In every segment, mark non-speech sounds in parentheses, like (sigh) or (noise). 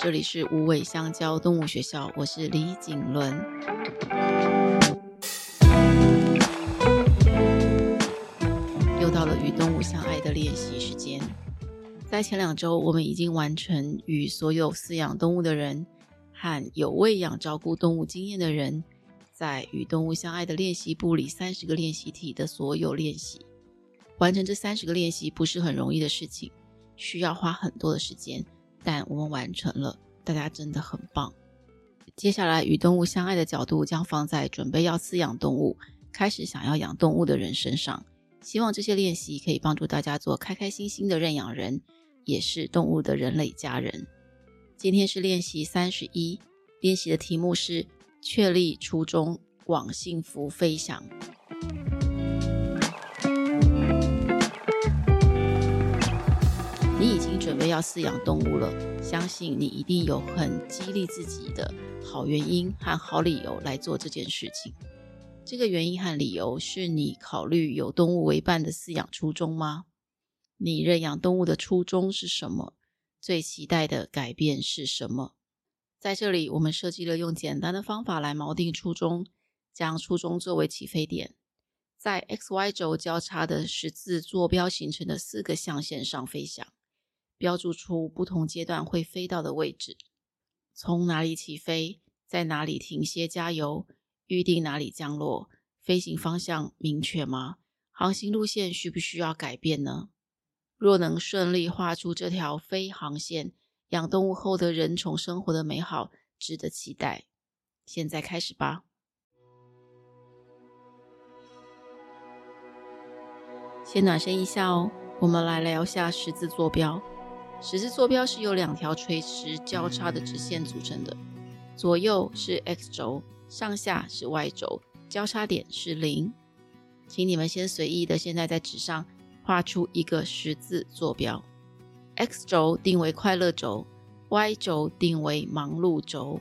这里是无尾香蕉动物学校，我是李景伦。又到了与动物相爱的练习时间。在前两周，我们已经完成与所有饲养动物的人和有喂养照顾动物经验的人，在与动物相爱的练习簿里三十个练习题的所有练习。完成这三十个练习不是很容易的事情，需要花很多的时间。但我们完成了，大家真的很棒。接下来，与动物相爱的角度将放在准备要饲养动物、开始想要养动物的人身上。希望这些练习可以帮助大家做开开心心的认养人，也是动物的人类家人。今天是练习三十一，练习的题目是确立初衷，往幸福飞翔。要饲养动物了，相信你一定有很激励自己的好原因和好理由来做这件事情。这个原因和理由是你考虑有动物为伴的饲养初衷吗？你认养动物的初衷是什么？最期待的改变是什么？在这里，我们设计了用简单的方法来锚定初衷，将初衷作为起飞点，在 X、Y 轴交叉的十字坐标形成的四个象限上飞翔。标注出不同阶段会飞到的位置，从哪里起飞，在哪里停歇加油，预定哪里降落，飞行方向明确吗？航行路线需不需要改变呢？若能顺利画出这条飞航线，养动物后的人宠生活的美好值得期待。现在开始吧。先暖身一下哦，我们来聊下十字坐标。十字坐标是由两条垂直交叉的直线组成的，左右是 x 轴，上下是 y 轴，交叉点是零。请你们先随意的现在在纸上画出一个十字坐标，x 轴定为快乐轴，y 轴定为忙碌轴。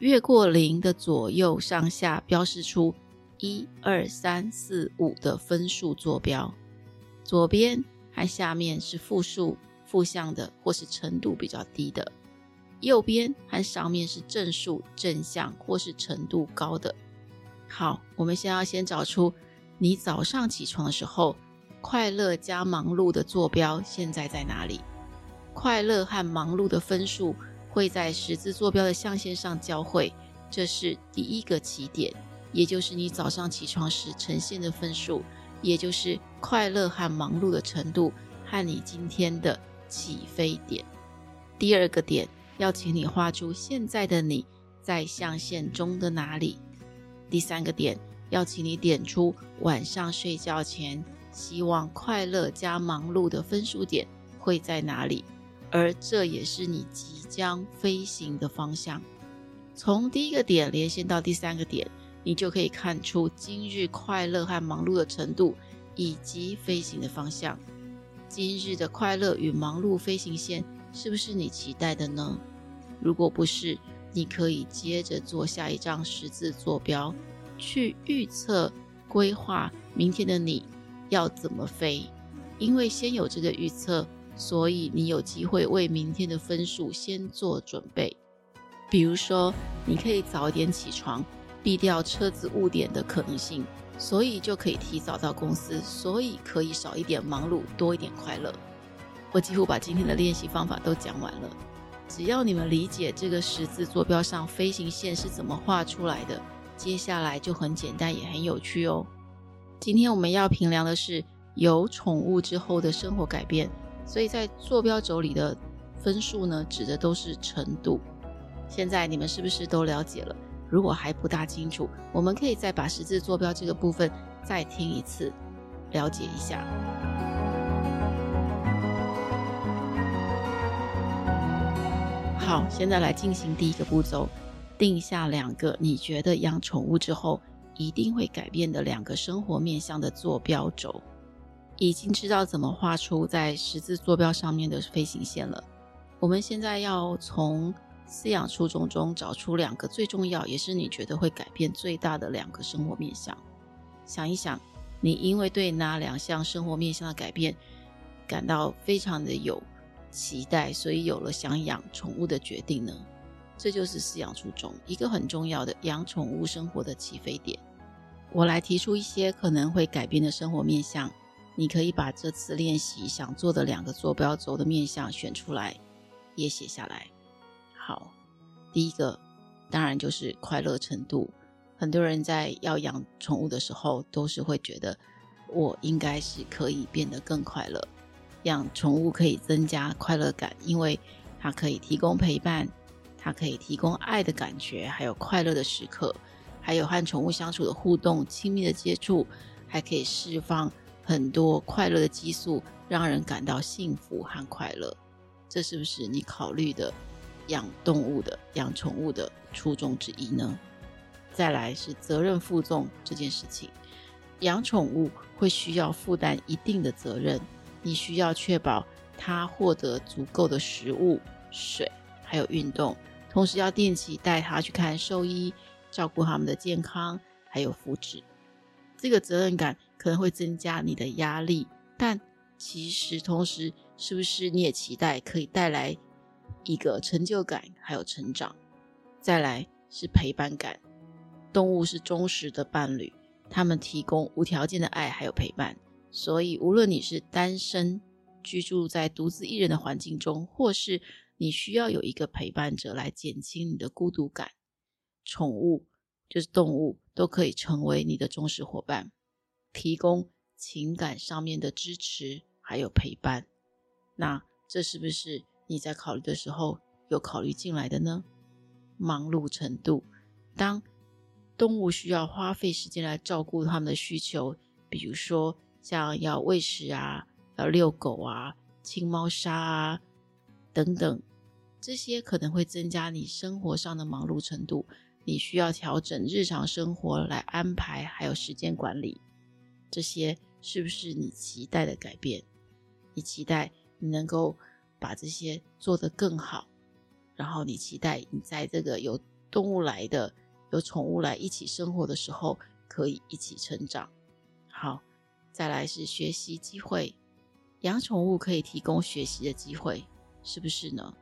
越过零的左右上下标示出一二三四五的分数坐标，左边和下面是负数。负向的或是程度比较低的，右边和上面是正数正向或是程度高的。好，我们先要先找出你早上起床的时候，快乐加忙碌的坐标现在在哪里？快乐和忙碌的分数会在十字坐标的象限上交汇，这是第一个起点，也就是你早上起床时呈现的分数，也就是快乐和忙碌的程度和你今天的。起飞点，第二个点要请你画出现在的你在象限中的哪里。第三个点要请你点出晚上睡觉前希望快乐加忙碌的分数点会在哪里，而这也是你即将飞行的方向。从第一个点连线到第三个点，你就可以看出今日快乐和忙碌的程度以及飞行的方向。今日的快乐与忙碌飞行线是不是你期待的呢？如果不是，你可以接着做下一张十字坐标，去预测、规划明天的你要怎么飞。因为先有这个预测，所以你有机会为明天的分数先做准备。比如说，你可以早点起床，避掉车子误点的可能性。所以就可以提早到公司，所以可以少一点忙碌，多一点快乐。我几乎把今天的练习方法都讲完了。只要你们理解这个十字坐标上飞行线是怎么画出来的，接下来就很简单也很有趣哦。今天我们要评量的是有宠物之后的生活改变，所以在坐标轴里的分数呢，指的都是程度。现在你们是不是都了解了？如果还不大清楚，我们可以再把十字坐标这个部分再听一次，了解一下。好，现在来进行第一个步骤，定下两个你觉得养宠物之后一定会改变的两个生活面向的坐标轴。已经知道怎么画出在十字坐标上面的飞行线了。我们现在要从饲养初衷中找出两个最重要，也是你觉得会改变最大的两个生活面向。想一想，你因为对哪两项生活面向的改变感到非常的有期待，所以有了想养宠物的决定呢？这就是饲养初衷，一个很重要的养宠物生活的起飞点。我来提出一些可能会改变的生活面向，你可以把这次练习想做的两个坐标轴的面向选出来，也写下来。好，第一个当然就是快乐程度。很多人在要养宠物的时候，都是会觉得我应该是可以变得更快乐。养宠物可以增加快乐感，因为它可以提供陪伴，它可以提供爱的感觉，还有快乐的时刻。还有和宠物相处的互动、亲密的接触，还可以释放很多快乐的激素，让人感到幸福和快乐。这是不是你考虑的养动物的、养宠物的初衷之一呢？再来是责任负重这件事情，养宠物会需要负担一定的责任，你需要确保它获得足够的食物、水，还有运动，同时要定期带它去看兽医。照顾他们的健康还有福祉，这个责任感可能会增加你的压力，但其实同时，是不是你也期待可以带来一个成就感还有成长？再来是陪伴感，动物是忠实的伴侣，他们提供无条件的爱还有陪伴，所以无论你是单身居住在独自一人的环境中，或是你需要有一个陪伴者来减轻你的孤独感。宠物就是动物，都可以成为你的忠实伙伴，提供情感上面的支持，还有陪伴。那这是不是你在考虑的时候有考虑进来的呢？忙碌程度，当动物需要花费时间来照顾它们的需求，比如说像要喂食啊、要遛狗啊、清猫砂啊等等，这些可能会增加你生活上的忙碌程度。你需要调整日常生活来安排，还有时间管理，这些是不是你期待的改变？你期待你能够把这些做得更好，然后你期待你在这个有动物来的、有宠物来一起生活的时候，可以一起成长。好，再来是学习机会，养宠物可以提供学习的机会，是不是呢？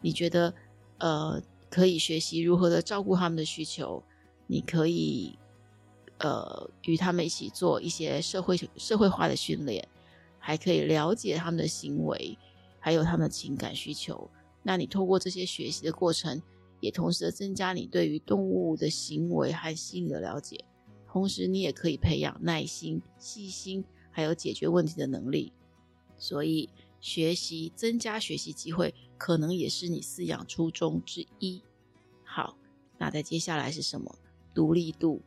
你觉得，呃？可以学习如何的照顾他们的需求，你可以呃与他们一起做一些社会社会化的训练，还可以了解他们的行为，还有他们的情感需求。那你透过这些学习的过程，也同时的增加你对于动物的行为和心理的了解，同时你也可以培养耐心、细心，还有解决问题的能力。所以学习增加学习机会。可能也是你饲养初衷之一。好，那在接下来是什么？独立度。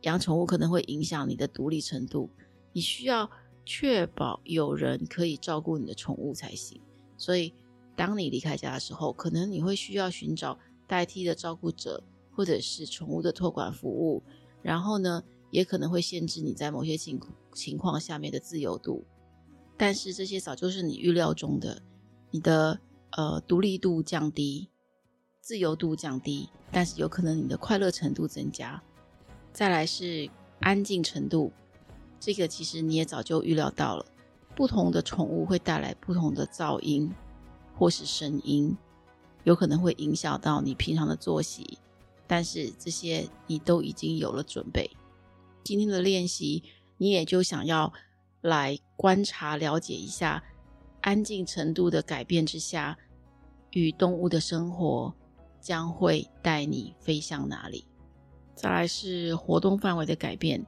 养宠物可能会影响你的独立程度，你需要确保有人可以照顾你的宠物才行。所以，当你离开家的时候，可能你会需要寻找代替的照顾者，或者是宠物的托管服务。然后呢，也可能会限制你在某些情情况下面的自由度。但是这些早就是你预料中的，你的。呃，独立度降低，自由度降低，但是有可能你的快乐程度增加。再来是安静程度，这个其实你也早就预料到了。不同的宠物会带来不同的噪音或是声音，有可能会影响到你平常的作息，但是这些你都已经有了准备。今天的练习，你也就想要来观察了解一下。安静程度的改变之下，与动物的生活将会带你飞向哪里？再来是活动范围的改变，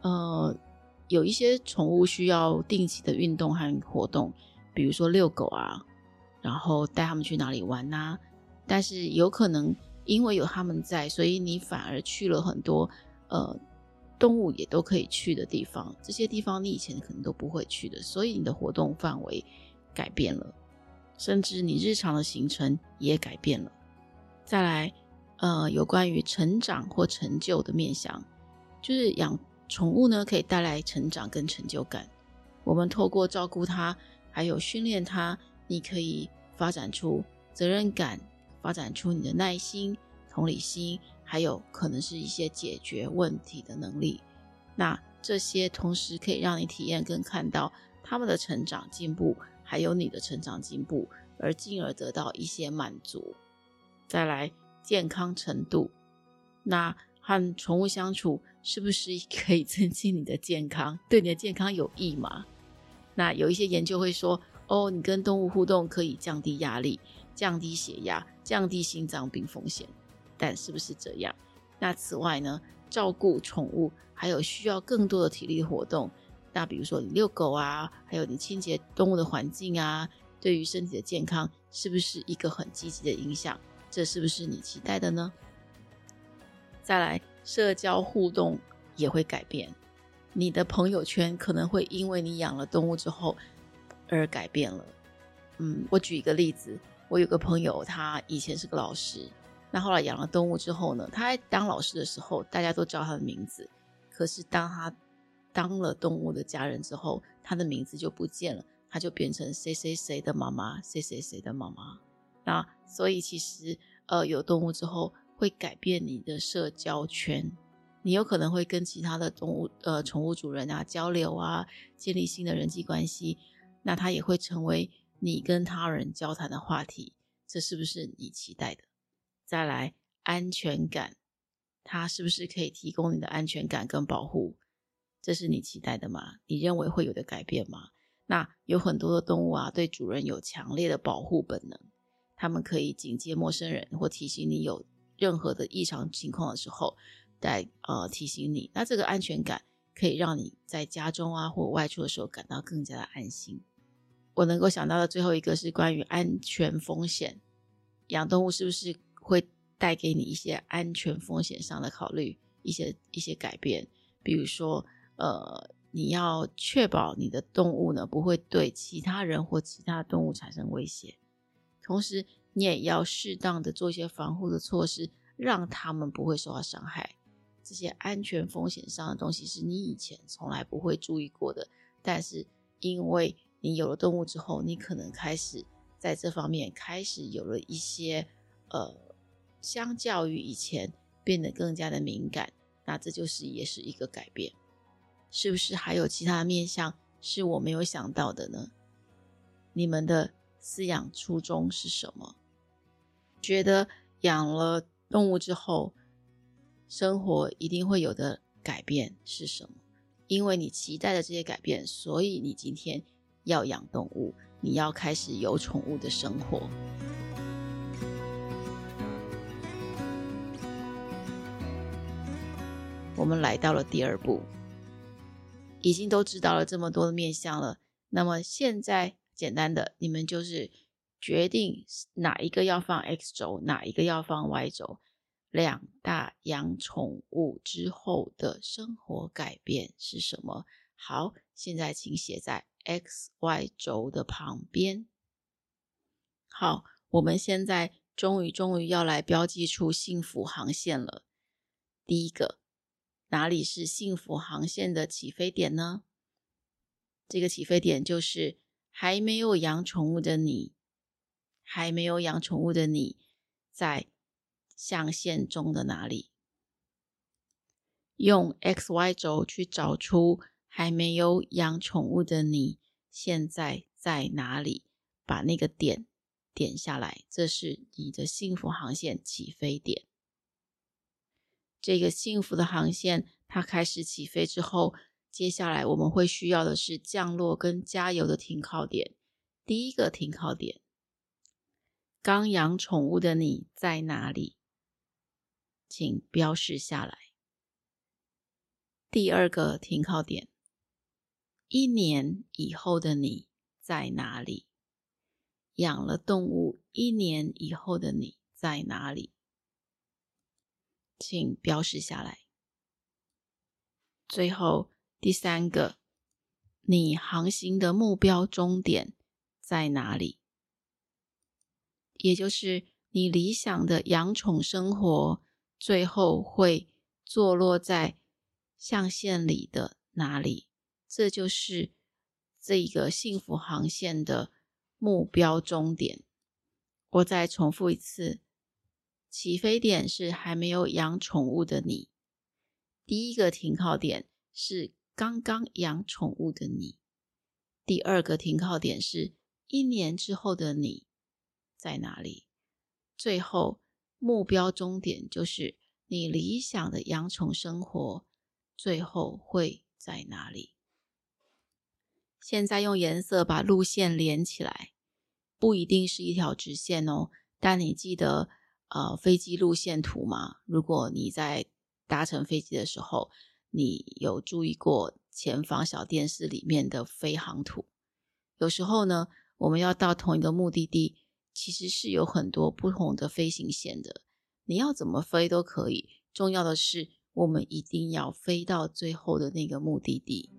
呃，有一些宠物需要定期的运动和活动，比如说遛狗啊，然后带他们去哪里玩呐。但是有可能因为有他们在，所以你反而去了很多呃动物也都可以去的地方，这些地方你以前可能都不会去的，所以你的活动范围。改变了，甚至你日常的行程也改变了。再来，呃，有关于成长或成就的面向，就是养宠物呢，可以带来成长跟成就感。我们透过照顾它，还有训练它，你可以发展出责任感，发展出你的耐心、同理心，还有可能是一些解决问题的能力。那这些同时可以让你体验跟看到他们的成长进步。还有你的成长进步，而进而得到一些满足。再来，健康程度，那和宠物相处是不是 (laughs) 可以增进你的健康？对你的健康有益吗？那有一些研究会说，哦，你跟动物互动可以降低压力、降低血压、降低心脏病风险。但是不是这样？那此外呢，照顾宠物还有需要更多的体力活动。那比如说你遛狗啊，还有你清洁动物的环境啊，对于身体的健康是不是一个很积极的影响？这是不是你期待的呢？再来，社交互动也会改变，你的朋友圈可能会因为你养了动物之后而改变了。嗯，我举一个例子，我有个朋友，他以前是个老师，那后来养了动物之后呢，他当老师的时候，大家都知道他的名字，可是当他当了动物的家人之后，他的名字就不见了，他就变成谁谁谁的妈妈，谁谁谁的妈妈。那所以其实，呃，有动物之后会改变你的社交圈，你有可能会跟其他的动物，呃，宠物主人啊交流啊，建立新的人际关系。那它也会成为你跟他人交谈的话题，这是不是你期待的？再来，安全感，它是不是可以提供你的安全感跟保护？这是你期待的吗？你认为会有的改变吗？那有很多的动物啊，对主人有强烈的保护本能，他们可以警戒陌生人或提醒你有任何的异常情况的时候，来呃提醒你。那这个安全感可以让你在家中啊或外出的时候感到更加的安心。我能够想到的最后一个是关于安全风险，养动物是不是会带给你一些安全风险上的考虑，一些一些改变，比如说。呃，你要确保你的动物呢不会对其他人或其他动物产生威胁，同时你也要适当的做一些防护的措施，让他们不会受到伤害。这些安全风险上的东西是你以前从来不会注意过的，但是因为你有了动物之后，你可能开始在这方面开始有了一些呃，相较于以前变得更加的敏感，那这就是也是一个改变。是不是还有其他面向是我没有想到的呢？你们的饲养初衷是什么？觉得养了动物之后，生活一定会有的改变是什么？因为你期待的这些改变，所以你今天要养动物，你要开始有宠物的生活。我们来到了第二步。已经都知道了这么多的面相了，那么现在简单的，你们就是决定哪一个要放 X 轴，哪一个要放 Y 轴。两大养宠物之后的生活改变是什么？好，现在请写在 X、Y 轴的旁边。好，我们现在终于终于要来标记出幸福航线了。第一个。哪里是幸福航线的起飞点呢？这个起飞点就是还没有养宠物的你，还没有养宠物的你，在象限中的哪里？用 X、Y 轴去找出还没有养宠物的你现在在哪里，把那个点点下来，这是你的幸福航线起飞点。这个幸福的航线，它开始起飞之后，接下来我们会需要的是降落跟加油的停靠点。第一个停靠点，刚养宠物的你在哪里？请标示下来。第二个停靠点，一年以后的你在哪里？养了动物一年以后的你在哪里？请标示下来。最后第三个，你航行的目标终点在哪里？也就是你理想的养宠生活，最后会坐落在象限里的哪里？这就是这一个幸福航线的目标终点。我再重复一次。起飞点是还没有养宠物的你，第一个停靠点是刚刚养宠物的你，第二个停靠点是一年之后的你在哪里？最后目标终点就是你理想的养宠生活，最后会在哪里？现在用颜色把路线连起来，不一定是一条直线哦。但你记得呃飞机路线图吗？如果你在搭乘飞机的时候，你有注意过前方小电视里面的飞航图？有时候呢，我们要到同一个目的地，其实是有很多不同的飞行线的。你要怎么飞都可以，重要的是我们一定要飞到最后的那个目的地。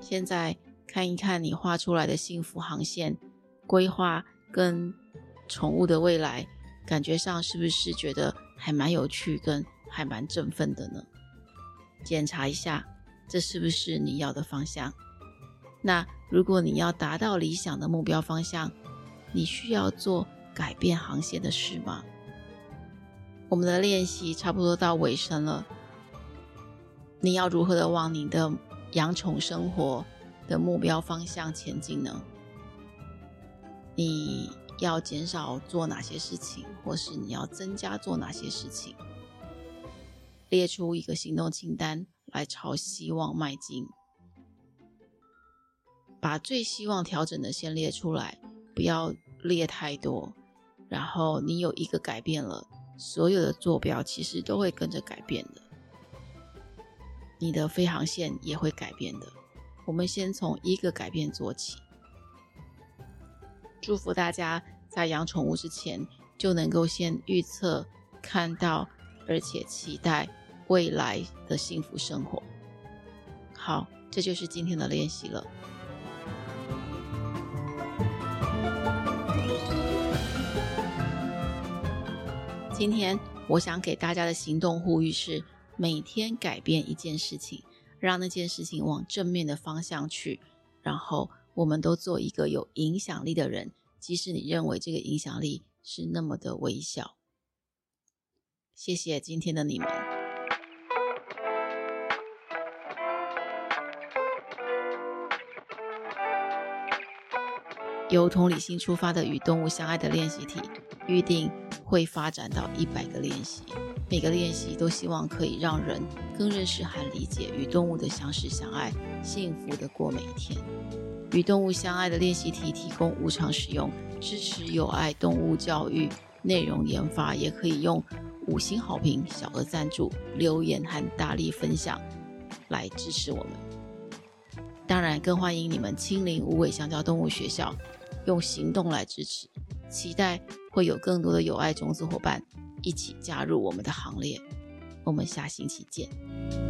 现在看一看你画出来的幸福航线规划跟宠物的未来，感觉上是不是觉得还蛮有趣跟？还蛮振奋的呢。检查一下，这是不是你要的方向？那如果你要达到理想的目标方向，你需要做改变航线的事吗？我们的练习差不多到尾声了。你要如何的往你的养宠生活的目标方向前进呢？你要减少做哪些事情，或是你要增加做哪些事情？列出一个行动清单来朝希望迈进，把最希望调整的先列出来，不要列太多。然后你有一个改变了，所有的坐标其实都会跟着改变的，你的飞航线也会改变的。我们先从一个改变做起。祝福大家在养宠物之前就能够先预测看到。而且期待未来的幸福生活。好，这就是今天的练习了。今天我想给大家的行动呼吁是：每天改变一件事情，让那件事情往正面的方向去。然后，我们都做一个有影响力的人，即使你认为这个影响力是那么的微小。谢谢今天的你们。由同理心出发的与动物相爱的练习题，预定会发展到一百个练习。每个练习都希望可以让人更认识和理解与动物的相识相爱，幸福的过每一天。与动物相爱的练习题提供无偿使用，支持有爱动物教育内容研发，也可以用。五星好评、小额赞助、留言和大力分享来支持我们。当然，更欢迎你们亲临无尾香蕉动物学校，用行动来支持。期待会有更多的有爱种子伙伴一起加入我们的行列。我们下星期见。